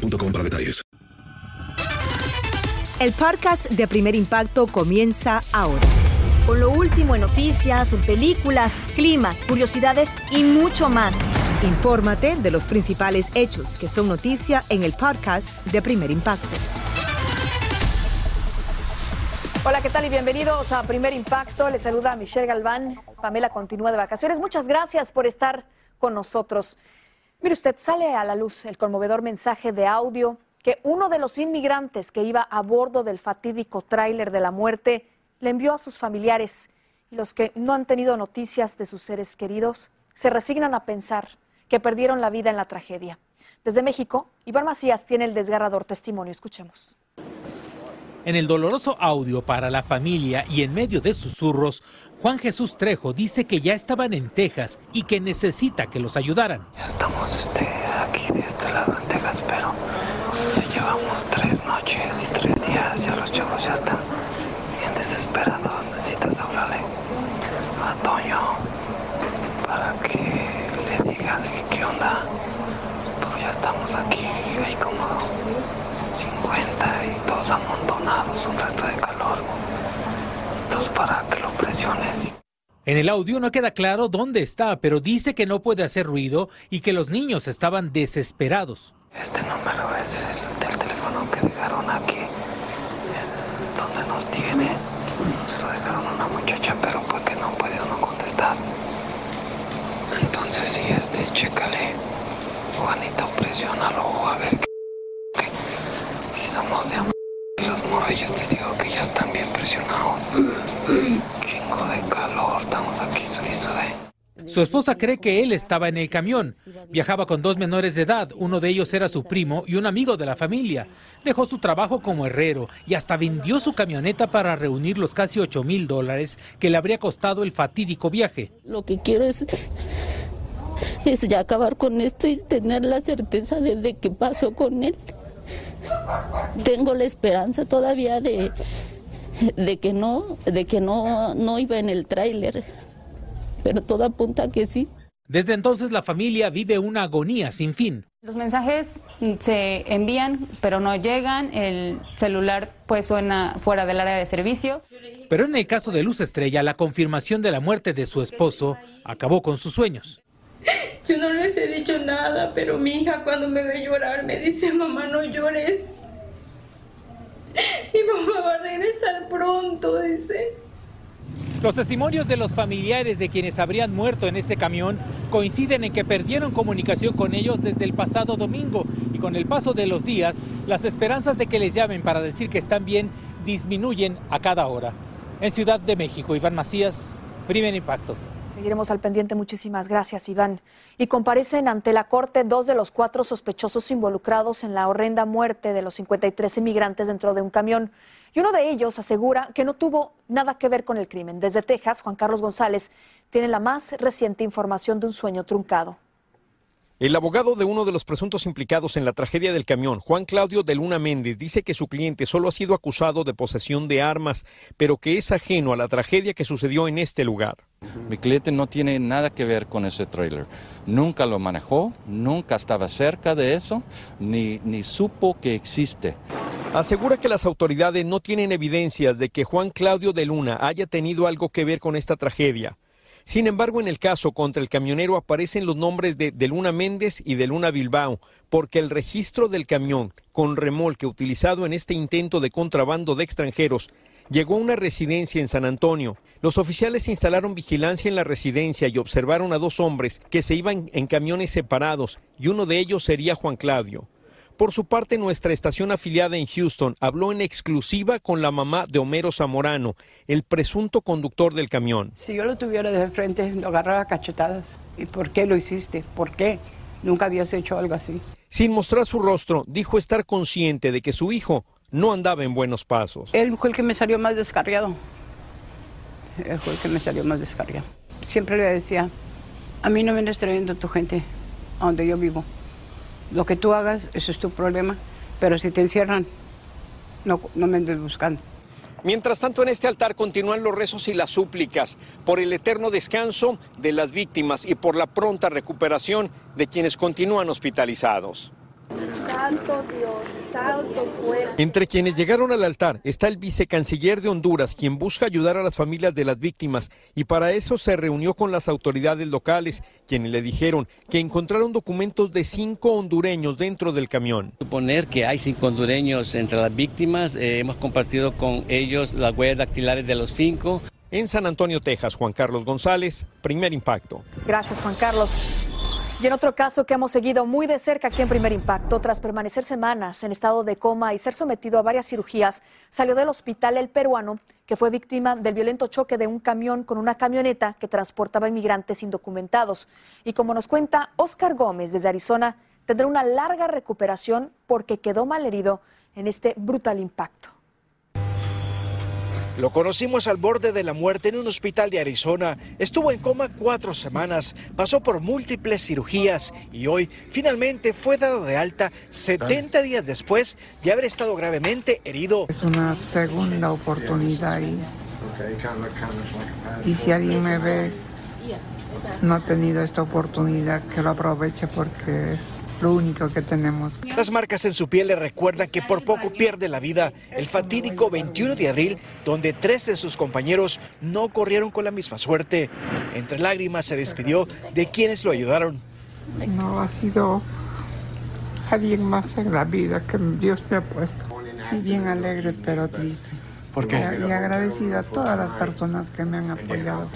boostmobile.com para detalles. El podcast de Primer Impacto comienza ahora. Con lo último en noticias, en películas, clima, curiosidades y mucho más. Infórmate de los principales hechos que son noticia en el podcast de Primer Impacto. Hola, ¿qué tal? Y bienvenidos a Primer Impacto. Les saluda Michelle Galván. Pamela continúa de vacaciones. Muchas gracias por estar con nosotros. Mire usted, sale a la luz el conmovedor mensaje de audio que uno de los inmigrantes que iba a bordo del fatídico tráiler de la muerte le envió a sus familiares y los que no han tenido noticias de sus seres queridos se resignan a pensar que perdieron la vida en la tragedia. Desde México, Iván Macías tiene el desgarrador testimonio. Escuchemos. En el doloroso audio para la familia y en medio de susurros, Juan Jesús Trejo dice que ya estaban en Texas y que necesita que los ayudaran. Ya estamos este, aquí de este lado en Texas, pero ya llevamos tres noches y tres días. Ya los chavos ya están bien desesperados. Necesitas hablarle a Toño para que le digas qué onda. Pero ya estamos aquí, hay como 50 y todos amontonados, un resto de para que lo presiones. En el audio no queda claro dónde está, pero dice que no puede hacer ruido y que los niños estaban desesperados. Este número es el del teléfono que dejaron aquí, donde nos tiene. Se lo dejaron a una muchacha, pero pues que no puede uno contestar. Entonces sí, este, chécale. Juanito, presiónalo a ver que, si somos de amor morrillos te digo que ya están bien presionados. Chingo de calor, estamos aquí Su esposa cree que él estaba en el camión. Viajaba con dos menores de edad, uno de ellos era su primo y un amigo de la familia. Dejó su trabajo como herrero y hasta vendió su camioneta para reunir los casi 8 mil dólares que le habría costado el fatídico viaje. Lo que quiero es, es ya acabar con esto y tener la certeza de, de qué pasó con él tengo la esperanza todavía de, de que no, de que no, no iba en el tráiler, pero todo apunta que sí. Desde entonces la familia vive una agonía sin fin. Los mensajes se envían, pero no llegan. El celular pues suena fuera del área de servicio. Pero en el caso de Luz Estrella, la confirmación de la muerte de su esposo acabó con sus sueños. Yo no les he dicho nada, pero mi hija cuando me ve llorar me dice, mamá, no llores. Mi mamá va a regresar pronto, dice. Los testimonios de los familiares de quienes habrían muerto en ese camión coinciden en que perdieron comunicación con ellos desde el pasado domingo y con el paso de los días, las esperanzas de que les llamen para decir que están bien disminuyen a cada hora. En Ciudad de México, Iván Macías, primer impacto. Seguiremos al pendiente. Muchísimas gracias, Iván. Y comparecen ante la Corte dos de los cuatro sospechosos involucrados en la horrenda muerte de los 53 inmigrantes dentro de un camión. Y uno de ellos asegura que no tuvo nada que ver con el crimen. Desde Texas, Juan Carlos González tiene la más reciente información de un sueño truncado. El abogado de uno de los presuntos implicados en la tragedia del camión, Juan Claudio de Luna Méndez, dice que su cliente solo ha sido acusado de posesión de armas, pero que es ajeno a la tragedia que sucedió en este lugar. Mi cliente no tiene nada que ver con ese trailer. Nunca lo manejó, nunca estaba cerca de eso, ni, ni supo que existe. Asegura que las autoridades no tienen evidencias de que Juan Claudio de Luna haya tenido algo que ver con esta tragedia. Sin embargo, en el caso contra el camionero aparecen los nombres de, de Luna Méndez y de Luna Bilbao, porque el registro del camión con remolque utilizado en este intento de contrabando de extranjeros llegó a una residencia en San Antonio. Los oficiales instalaron vigilancia en la residencia y observaron a dos hombres que se iban en camiones separados y uno de ellos sería Juan Claudio. Por su parte, nuestra estación afiliada en Houston habló en exclusiva con la mamá de Homero Zamorano, el presunto conductor del camión. Si yo lo tuviera de frente, lo agarraba cachetadas. ¿Y por qué lo hiciste? ¿Por qué? Nunca habías hecho algo así. Sin mostrar su rostro, dijo estar consciente de que su hijo no andaba en buenos pasos. Él fue el que me salió más descarriado. Él fue el que me salió más descarriado. Siempre le decía, a mí no me andes trayendo tu gente a donde yo vivo. Lo que tú hagas, eso es tu problema. Pero si te encierran, no, no me andes buscando. Mientras tanto, en este altar continúan los rezos y las súplicas por el eterno descanso de las víctimas y por la pronta recuperación de quienes continúan hospitalizados. Santo Dios, fuerte. Entre quienes llegaron al altar está el vicecanciller de Honduras, quien busca ayudar a las familias de las víctimas y para eso se reunió con las autoridades locales, quienes le dijeron que encontraron documentos de cinco hondureños dentro del camión. Suponer que hay cinco hondureños entre las víctimas, eh, hemos compartido con ellos las huellas dactilares de los cinco. En San Antonio, Texas, Juan Carlos González, primer impacto. Gracias, Juan Carlos. Y en otro caso que hemos seguido muy de cerca aquí en Primer Impacto, tras permanecer semanas en estado de coma y ser sometido a varias cirugías, salió del hospital el peruano que fue víctima del violento choque de un camión con una camioneta que transportaba inmigrantes indocumentados. Y como nos cuenta Oscar Gómez desde Arizona, tendrá una larga recuperación porque quedó malherido en este brutal impacto. Lo conocimos al borde de la muerte en un hospital de Arizona. Estuvo en coma cuatro semanas, pasó por múltiples cirugías y hoy finalmente fue dado de alta 70 días después de haber estado gravemente herido. Es una segunda oportunidad y, y si alguien me ve no ha tenido esta oportunidad, que lo aproveche porque es lo único que tenemos. Las marcas en su piel le recuerdan que por poco pierde la vida el fatídico 21 de abril, donde tres de sus compañeros no corrieron con la misma suerte. Entre lágrimas se despidió de quienes lo ayudaron. No ha sido alguien más en la vida que Dios me ha puesto. Sí, bien alegre, pero triste. ¿Por qué? Y agradecida a todas las personas que me han apoyado.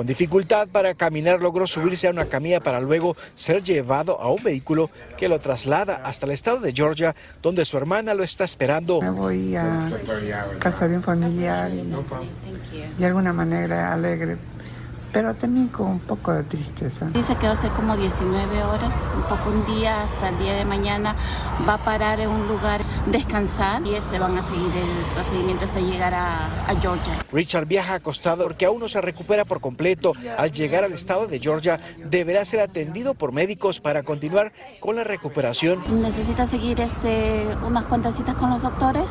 Con dificultad para caminar logró subirse a una camilla para luego ser llevado a un vehículo que lo traslada hasta el estado de Georgia, donde su hermana lo está esperando. Me voy a casa de un familiar y de alguna manera alegre, pero también con un poco de tristeza. Dice que hace como 19 horas, un poco un día hasta el día de mañana, va a parar en un lugar, descansar y este van a seguir el procedimiento hasta llegar a, a Georgia. Richard viaja acostado porque aún no se recupera por completo. Al llegar al estado de Georgia, deberá ser atendido por médicos para continuar con la recuperación. Necesita seguir este, unas cuantas citas con los doctores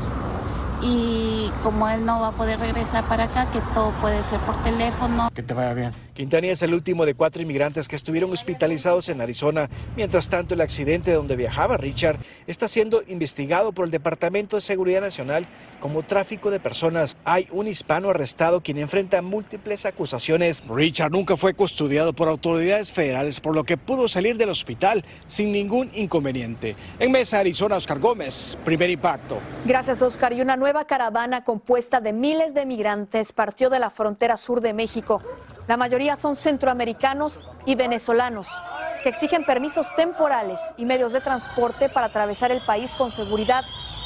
y como él no va a poder regresar para acá, que todo puede ser por teléfono. Que te vaya bien. Quintanilla es el último de cuatro inmigrantes que estuvieron hospitalizados en Arizona. Mientras tanto, el accidente donde viajaba Richard está siendo investigado por el Departamento de Seguridad Nacional como tráfico de personas. Hay un hispano arrestado quien enfrenta múltiples acusaciones. Richard nunca fue custodiado por autoridades federales, por lo que pudo salir del hospital sin ningún inconveniente. En Mesa, Arizona, Oscar Gómez, primer impacto. Gracias, Oscar. Y una nueva caravana compuesta de miles de migrantes partió de la frontera sur de México. La mayoría son centroamericanos y venezolanos que exigen permisos temporales y medios de transporte para atravesar el país con seguridad,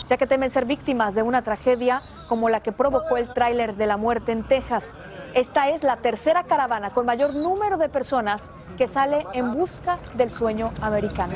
ya que temen ser víctimas de una tragedia como la que provocó el tráiler de la muerte en Texas. Esta es la tercera caravana con mayor número de personas que sale en busca del sueño americano.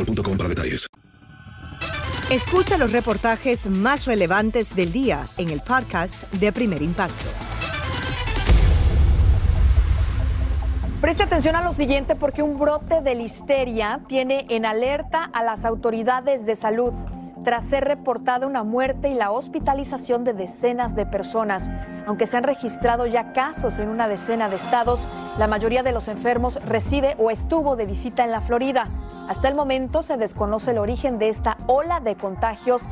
boostmobile.com para detalles. Escucha los reportajes más relevantes del día en el podcast de Primer Impacto. Preste atención a lo siguiente porque un brote de listeria tiene en alerta a las autoridades de salud tras ser reportada una muerte y la hospitalización de decenas de personas. Aunque se han registrado ya casos en una decena de estados, la mayoría de los enfermos reside o estuvo de visita en la Florida. Hasta el momento se desconoce el origen de esta ola de contagios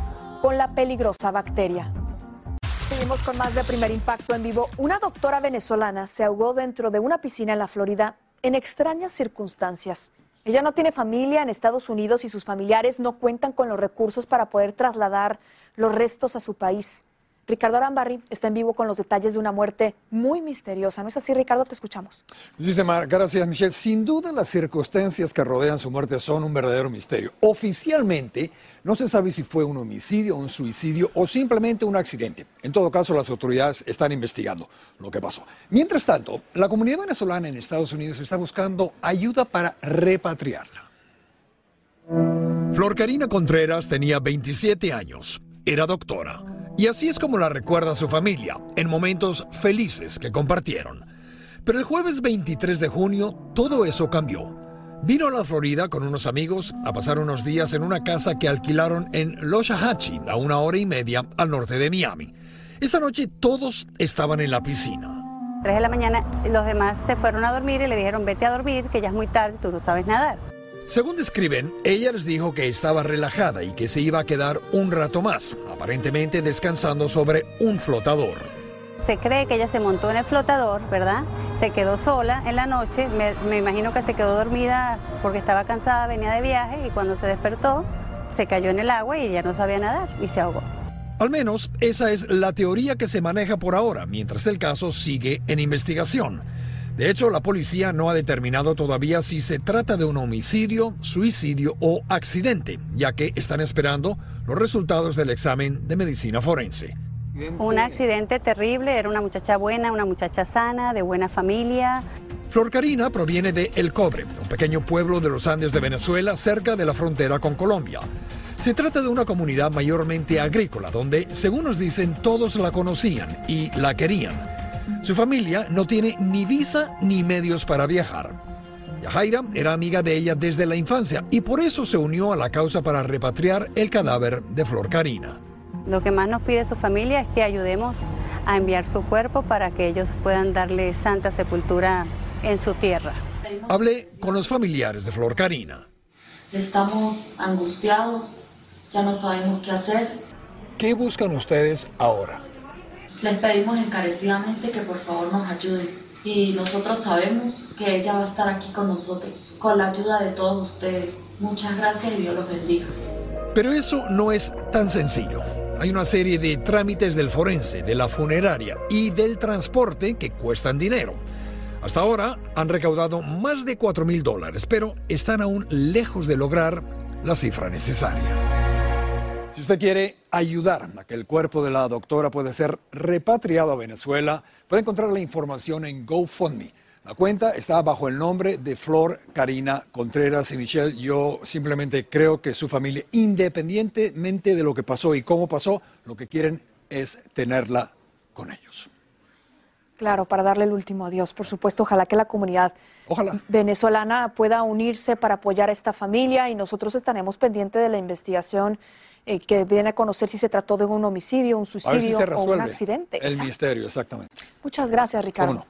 con la peligrosa bacteria. Seguimos con más de primer impacto en vivo. Una doctora venezolana se ahogó dentro de una piscina en la Florida en extrañas circunstancias. Ella no tiene familia en Estados Unidos y sus familiares no cuentan con los recursos para poder trasladar los restos a su país. Ricardo Arambarri está en vivo con los detalles de una muerte muy misteriosa. ¿No es así, Ricardo? Te escuchamos. Muchísimas gracias, Michelle. Sin duda, las circunstancias que rodean su muerte son un verdadero misterio. Oficialmente, no se sabe si fue un homicidio, un suicidio o simplemente un accidente. En todo caso, las autoridades están investigando lo que pasó. Mientras tanto, la comunidad venezolana en Estados Unidos está buscando ayuda para repatriarla. Flor Karina Contreras tenía 27 años. Era doctora y así es como la recuerda su familia, en momentos felices que compartieron. Pero el jueves 23 de junio todo eso cambió. Vino a la Florida con unos amigos a pasar unos días en una casa que alquilaron en Loshahachie, a una hora y media al norte de Miami. Esa noche todos estaban en la piscina. Tres de la mañana los demás se fueron a dormir y le dijeron vete a dormir que ya es muy tarde, tú no sabes nadar. Según describen, ella les dijo que estaba relajada y que se iba a quedar un rato más, aparentemente descansando sobre un flotador. Se cree que ella se montó en el flotador, ¿verdad? Se quedó sola en la noche, me, me, imagino que se quedó dormida porque estaba cansada, venía de viaje y cuando se despertó se cayó en el agua y ya no sabía nadar y se ahogó. Al menos esa es la teoría que se maneja por ahora, mientras el caso sigue en investigación. De hecho, la policía no ha determinado todavía si se trata de un homicidio, suicidio o accidente, ya que están esperando los resultados del examen de medicina forense. Un accidente terrible, era una muchacha buena, una muchacha sana, de buena familia. Flor Karina proviene de El Cobre, un pequeño pueblo de los Andes de Venezuela cerca de la frontera con Colombia. Se trata de una comunidad mayormente agrícola, donde, según nos dicen, todos la conocían y la querían. Su familia no tiene ni visa ni medios para viajar. Yajaira era amiga de ella desde la infancia y por eso se unió a la causa para repatriar el cadáver de Flor Karina. Lo que más nos pide su familia es que ayudemos a enviar su cuerpo para que ellos puedan darle santa sepultura en su tierra. Hablé con los familiares de Flor Karina. Estamos angustiados, ya no sabemos qué hacer. ¿Qué buscan ustedes ahora? Les pedimos encarecidamente que por favor nos ayuden y nosotros sabemos que ella va a estar aquí con nosotros, con la ayuda de todos ustedes. Muchas gracias y Dios los bendiga. Pero eso no es tan sencillo. Hay una serie de trámites del forense, de la funeraria y del transporte que cuestan dinero. Hasta ahora han recaudado más de 4 mil dólares, pero están aún lejos de lograr la cifra necesaria. Si usted quiere ayudar a que el cuerpo de la doctora pueda ser repatriado a Venezuela, puede encontrar la información en GoFundMe. La cuenta está bajo el nombre de Flor Karina Contreras y Michelle. Yo simplemente creo que su familia, independientemente de lo que pasó y cómo pasó, lo que quieren es tenerla con ellos. Claro, para darle el último adiós. Por supuesto, ojalá que la comunidad venezolana pueda unirse para apoyar a esta familia y nosotros estaremos pendientes de la investigación eh, que viene a conocer si se trató de un homicidio, un suicidio o un accidente. El misterio, exactamente. Muchas gracias, Ricardo.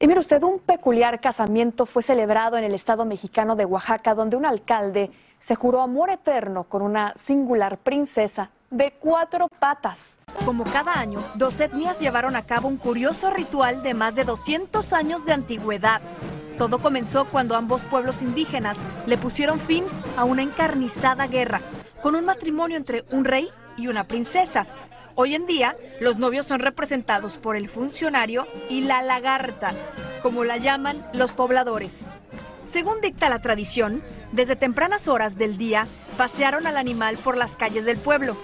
Y mire usted, un peculiar casamiento fue celebrado en el estado mexicano de Oaxaca, donde un alcalde se juró amor eterno con una singular princesa de cuatro patas. Como cada año, dos etnias llevaron a cabo un curioso ritual de más de 200 años de antigüedad. Todo comenzó cuando ambos pueblos indígenas le pusieron fin a una encarnizada guerra, con un matrimonio entre un rey y una princesa. Hoy en día, los novios son representados por el funcionario y la lagarta, como la llaman los pobladores. Según dicta la tradición, desde tempranas horas del día pasearon al animal por las calles del pueblo,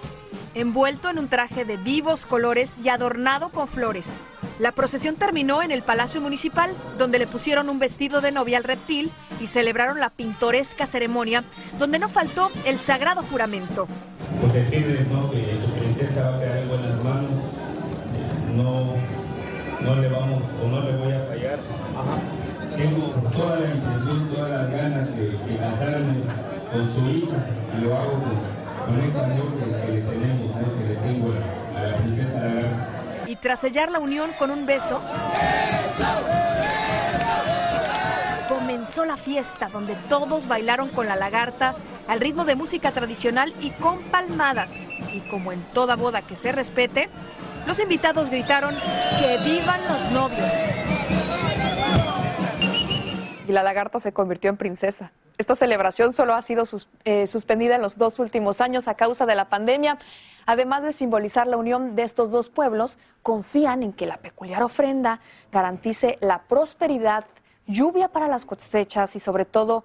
envuelto en un traje de vivos colores y adornado con flores. La procesión terminó en el Palacio Municipal, donde le pusieron un vestido de novia al reptil y celebraron la pintoresca ceremonia, donde no faltó el sagrado juramento. Pues decirles ¿no? que su princesa va a quedar en buenas manos, no, no le vamos o no le voy a fallar. Tengo toda la intención, todas las ganas de, de casarme con su hija y lo hago con, con ese amor que, que le tenemos, ¿no? que le tengo a la princesa Lagarta. Y tras sellar la unión con un beso, comenzó la fiesta donde todos bailaron con la lagarta al ritmo de música tradicional y con palmadas. Y como en toda boda que se respete, los invitados gritaron que vivan los novios. Y la lagarta se convirtió en princesa. Esta celebración solo ha sido eh, suspendida en los dos últimos años a causa de la pandemia. Además de simbolizar la unión de estos dos pueblos, confían en que la peculiar ofrenda garantice la prosperidad, lluvia para las cosechas y sobre todo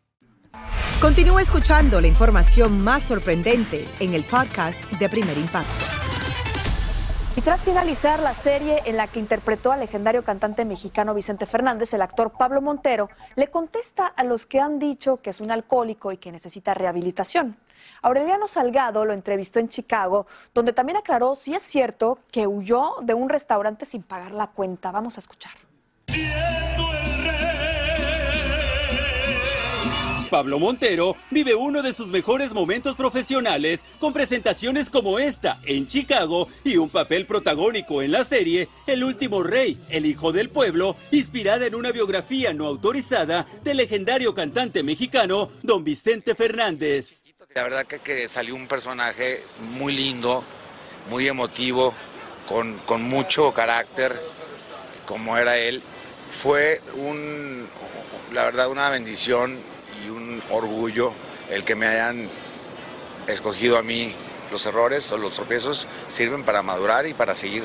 Continúa escuchando la información más sorprendente en el podcast de Primer Impacto. Y tras finalizar la serie en la que interpretó al legendario cantante mexicano Vicente Fernández, el actor Pablo Montero le contesta a los que han dicho que es un alcohólico y que necesita rehabilitación. Aureliano Salgado lo entrevistó en Chicago, donde también aclaró si es cierto que huyó de un restaurante sin pagar la cuenta. Vamos a escuchar. Pablo Montero vive uno de sus mejores momentos profesionales con presentaciones como esta en Chicago y un papel protagónico en la serie El último rey, el hijo del pueblo, inspirada en una biografía no autorizada del legendario cantante mexicano Don Vicente Fernández. La verdad que, que salió un personaje muy lindo, muy emotivo, con, con mucho carácter, como era él. Fue un, la verdad, una bendición y un orgullo el que me hayan escogido a mí. Los errores o los tropiezos sirven para madurar y para seguir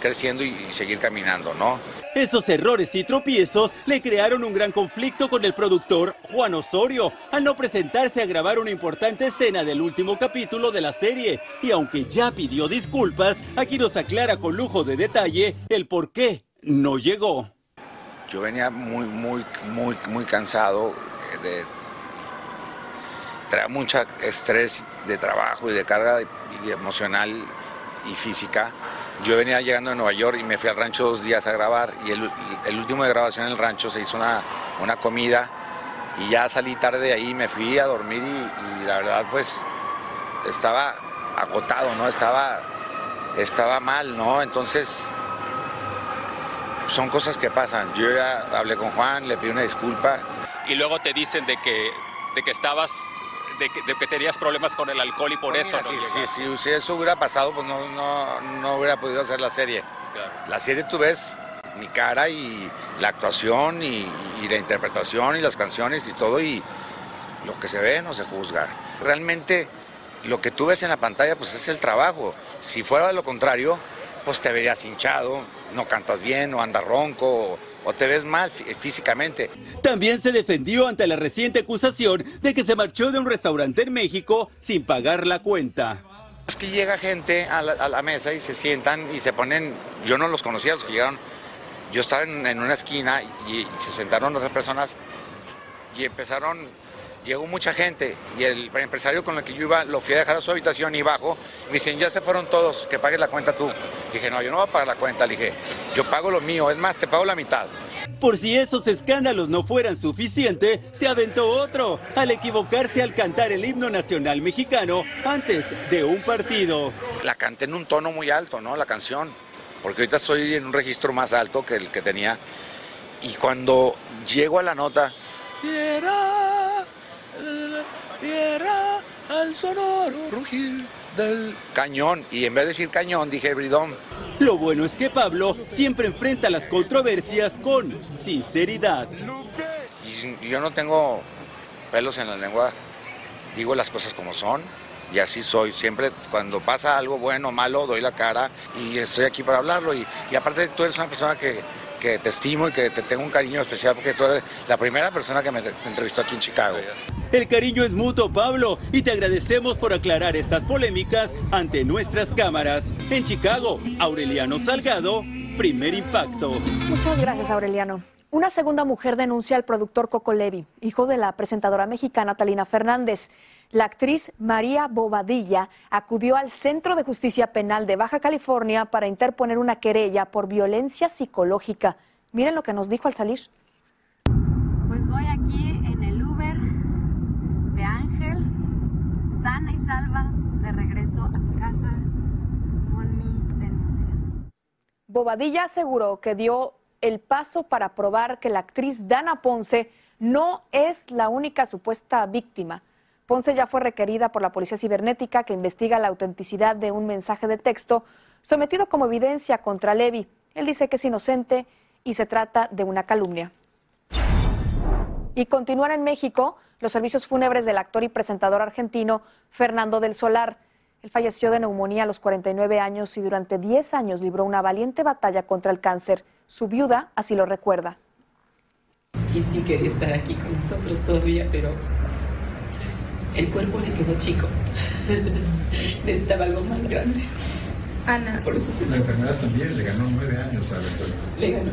creciendo y, seguir caminando, ¿no? Esos errores y tropiezos le crearon un gran conflicto con el productor Juan Osorio al no presentarse a grabar una importante escena del último capítulo de la serie. Y aunque ya pidió disculpas, aquí nos aclara con lujo de detalle el por qué no llegó. Yo venía muy, muy, muy, muy cansado de traía mucha estrés de trabajo y de carga emocional y física. Yo venía llegando de Nueva York y me fui al rancho dos días a grabar y el, el último de grabación en el rancho se hizo una, una comida y ya salí tarde de ahí, me fui a dormir y, y la verdad pues estaba agotado, ¿no? Estaba, estaba mal, ¿no? Entonces son cosas que pasan. Yo ya hablé con Juan, le pedí una disculpa. y luego te dicen de que, de que estabas, de que, de que tenías problemas con el alcohol y por eso no si, si, si, si eso hubiera pasado, pues no, no, no hubiera podido hacer la serie. La serie tú ves mi cara y la actuación y, y la interpretación y las canciones y todo y lo que se ve no se juzga. Realmente lo que tú ves en la pantalla pues es el trabajo. Si fuera de lo contrario, pues te verías hinchado, no cantas bien, o andas ronco, o, o te ves mal fí- físicamente. También se defendió ante la reciente acusación de que se marchó de un restaurante en México sin pagar la cuenta. Es que llega gente a la, a la mesa y se sientan y se ponen, yo no los conocía, los que llegaron, yo estaba en, en una esquina y, se sentaron otras personas y empezaron, llegó mucha gente y el empresario con el que yo iba lo fui a dejar a su habitación y bajo, me dicen, ya se fueron todos, que pagues la cuenta tú. dije, no, yo no voy a pagar la cuenta, le dije, yo pago lo mío, es más, te pago la mitad. Por si esos escándalos no fueran suficientes, se aventó otro al equivocarse al cantar el himno nacional mexicano antes de un partido. La canté en un tono muy alto, ¿no? La canción, porque ahorita estoy en un registro más alto que el que tenía. Y cuando llego a la nota, viera, al sonoro rugir del cañón, y en vez de decir cañón, dije bridón. Lo bueno es que Pablo siempre enfrenta las controversias con sinceridad. Y yo no tengo pelos en la lengua, digo las cosas como son. Y así soy, siempre cuando pasa algo bueno o malo doy la cara y estoy aquí para hablarlo. Y, y aparte tú eres una persona que, que te estimo y que te tengo un cariño especial porque tú eres la primera persona que me, me entrevistó aquí en Chicago. El cariño es mutuo, Pablo, y te agradecemos por aclarar estas polémicas ante nuestras cámaras. En Chicago, Aureliano Salgado, primer impacto. Muchas gracias, Aureliano. Una segunda mujer denuncia al productor Coco Levi, hijo de la presentadora mexicana Talina Fernández. La actriz María Bobadilla acudió al Centro de Justicia Penal de Baja California para interponer una querella por violencia psicológica. Miren lo que nos dijo al salir. Pues voy aquí en el Uber de Ángel, sana y salva, de regreso a mi casa con mi denuncia. Bobadilla aseguró que dio el paso para probar que la actriz Dana Ponce no es la única supuesta víctima. Ponce ya fue requerida por la Policía Cibernética que investiga la autenticidad de un mensaje de texto sometido como evidencia contra Levi. Él dice que es inocente y se trata de una calumnia. Y continúan en México los servicios fúnebres del actor y presentador argentino Fernando del Solar. Él falleció de neumonía a los 49 años y durante 10 años libró una valiente batalla contra el cáncer. Su viuda así lo recuerda. y sí quería estar aquí con nosotros todavía, pero el cuerpo le quedó chico. Necesitaba algo más grande. Ana. Por eso se La enfermedad también le ganó nueve años a la enfermedad. le ganó.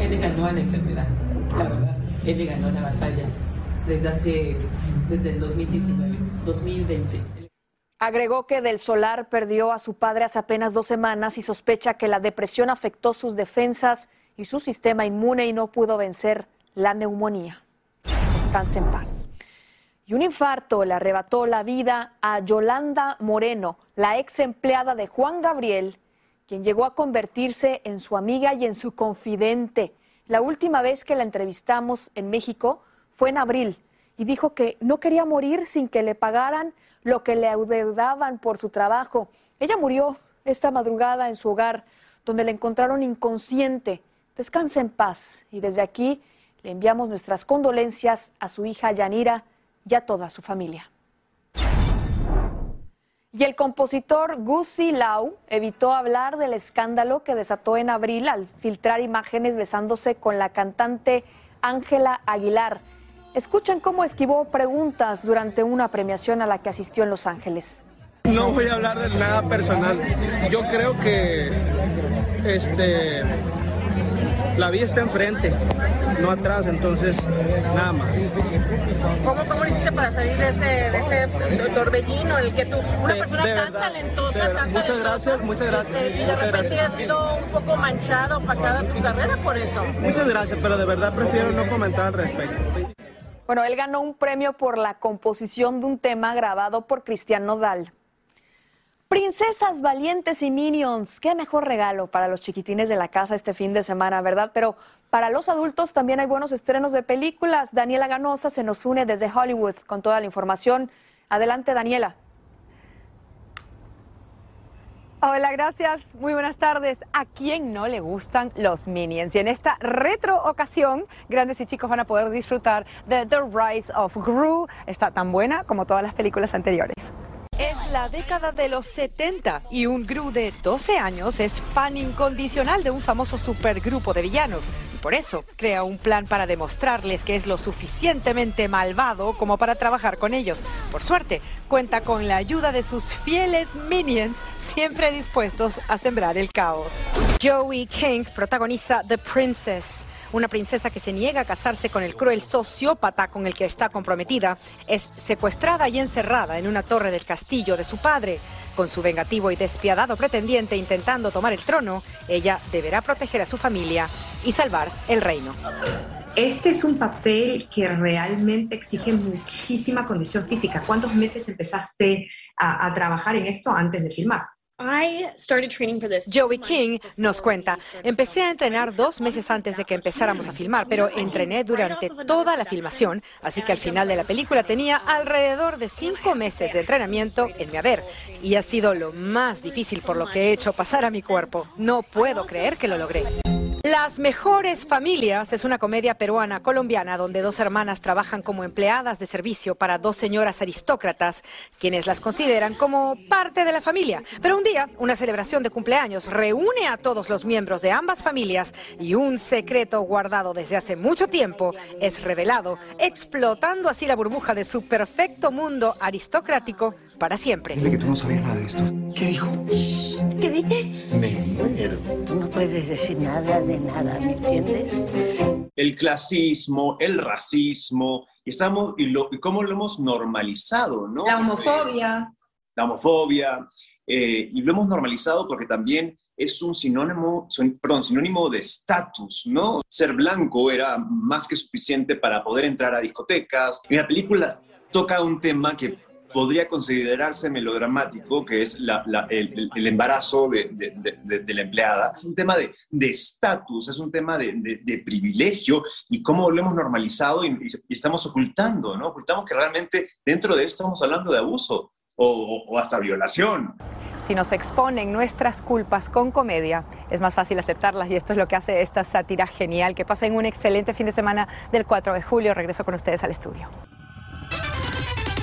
Él le ganó a la enfermedad, la verdad. Él le ganó la batalla desde hace, desde el 2019, 2020. Agregó que Del Solar perdió a su padre hace apenas dos semanas y sospecha que la depresión afectó sus defensas y su sistema inmune y no pudo vencer la neumonía. Descanse en paz. Y un infarto le arrebató la vida a Yolanda Moreno, la ex empleada de Juan Gabriel, quien llegó a convertirse en su amiga y en su confidente. La última vez que la entrevistamos en México fue en abril y dijo que no quería morir sin que le pagaran lo que le adeudaban por su trabajo. Ella murió esta madrugada en su hogar, donde la encontraron inconsciente. Descansa en paz y desde aquí le enviamos nuestras condolencias a su hija Yanira y a toda su familia. Y el compositor Gusi Lau evitó hablar del escándalo que desató en abril al filtrar imágenes besándose con la cantante Ángela Aguilar. Escuchen cómo esquivó preguntas durante una premiación a la que asistió en Los Ángeles. No voy a hablar de nada personal. Yo creo que este la vida está enfrente, no atrás, entonces nada más. ¿Cómo, cómo lo hiciste para salir de ese, de ese torbellino en el que tú, una De- persona de tan verdad, talentosa, tan Muchas talentosa, gracias, muchas gracias, este, y de repente gracias. has sido un poco manchado, opacada tu carrera por eso. Muchas gracias, pero de verdad prefiero no comentar al respecto. Bueno, él ganó un premio por la composición de un tema grabado por Cristian Nodal. Princesas valientes y minions, qué mejor regalo para los chiquitines de la casa este fin de semana, ¿verdad? Pero para los adultos también hay buenos estrenos de películas. Daniela Ganosa se nos une desde Hollywood con toda la información. Adelante, Daniela. Hola, gracias. Muy buenas tardes. ¿A quién no le gustan los Minions? Y en esta retro ocasión, grandes y chicos van a poder disfrutar de The Rise of Gru. Está tan buena como todas las películas anteriores. Es la década de los 70 y un Gru de 12 años es fan incondicional de un famoso supergrupo de villanos. Y por eso crea un plan para demostrarles que es lo suficientemente malvado como para trabajar con ellos. Por suerte, cuenta con la ayuda de sus fieles minions, siempre dispuestos a sembrar el caos. Joey King protagoniza The Princess una princesa que se niega a casarse con el cruel sociópata con el que está comprometida, es secuestrada y encerrada en una torre del castillo de su padre. Con su vengativo y despiadado pretendiente intentando tomar el trono, ella deberá proteger a su familia y salvar el reino. Este es un papel que realmente exige muchísima condición física. ¿Cuántos meses empezaste a, trabajar en esto antes de filmar? Joey King nos cuenta, empecé a entrenar dos meses antes de que empezáramos a filmar, pero entrené durante toda la filmación, así que al final de la película tenía alrededor de cinco meses de entrenamiento en mi haber, y ha sido lo más difícil por lo que he hecho pasar a mi cuerpo. No puedo creer que lo logré. Las mejores familias es una comedia peruana colombiana donde dos hermanas trabajan como empleadas de servicio para dos señoras aristócratas, quienes las consideran como parte de la familia. Pero un día, una celebración de cumpleaños reúne a todos los miembros de ambas familias y un secreto guardado desde hace mucho tiempo es revelado, explotando así la burbuja de su perfecto mundo aristocrático para siempre. Dile que tú no sabías nada de esto. ¿Qué dijo? ¿Qué dices? Me muero. Tú no puedes decir nada de nada, ¿me entiendes? El clasismo, el racismo, y, estamos, y, lo, y cómo lo hemos normalizado, ¿no? La homofobia. La homofobia, eh, y lo hemos normalizado porque también es un sinónimo, perdón, sinónimo de estatus, ¿no? Ser blanco era más que suficiente para poder entrar a discotecas. Y la película toca un tema que podría considerarse melodramático, que es el, embarazo de, la empleada. Es un tema de estatus, es un tema de, privilegio y cómo lo hemos normalizado y, estamos ocultando, ¿no? Ocultamos que realmente dentro de esto estamos hablando de abuso o, o hasta violación. Si nos exponen nuestras culpas con comedia, es más fácil aceptarlas y esto es lo que hace esta sátira genial. Que pasen un excelente fin de semana del 4 de julio. Regreso con ustedes al estudio.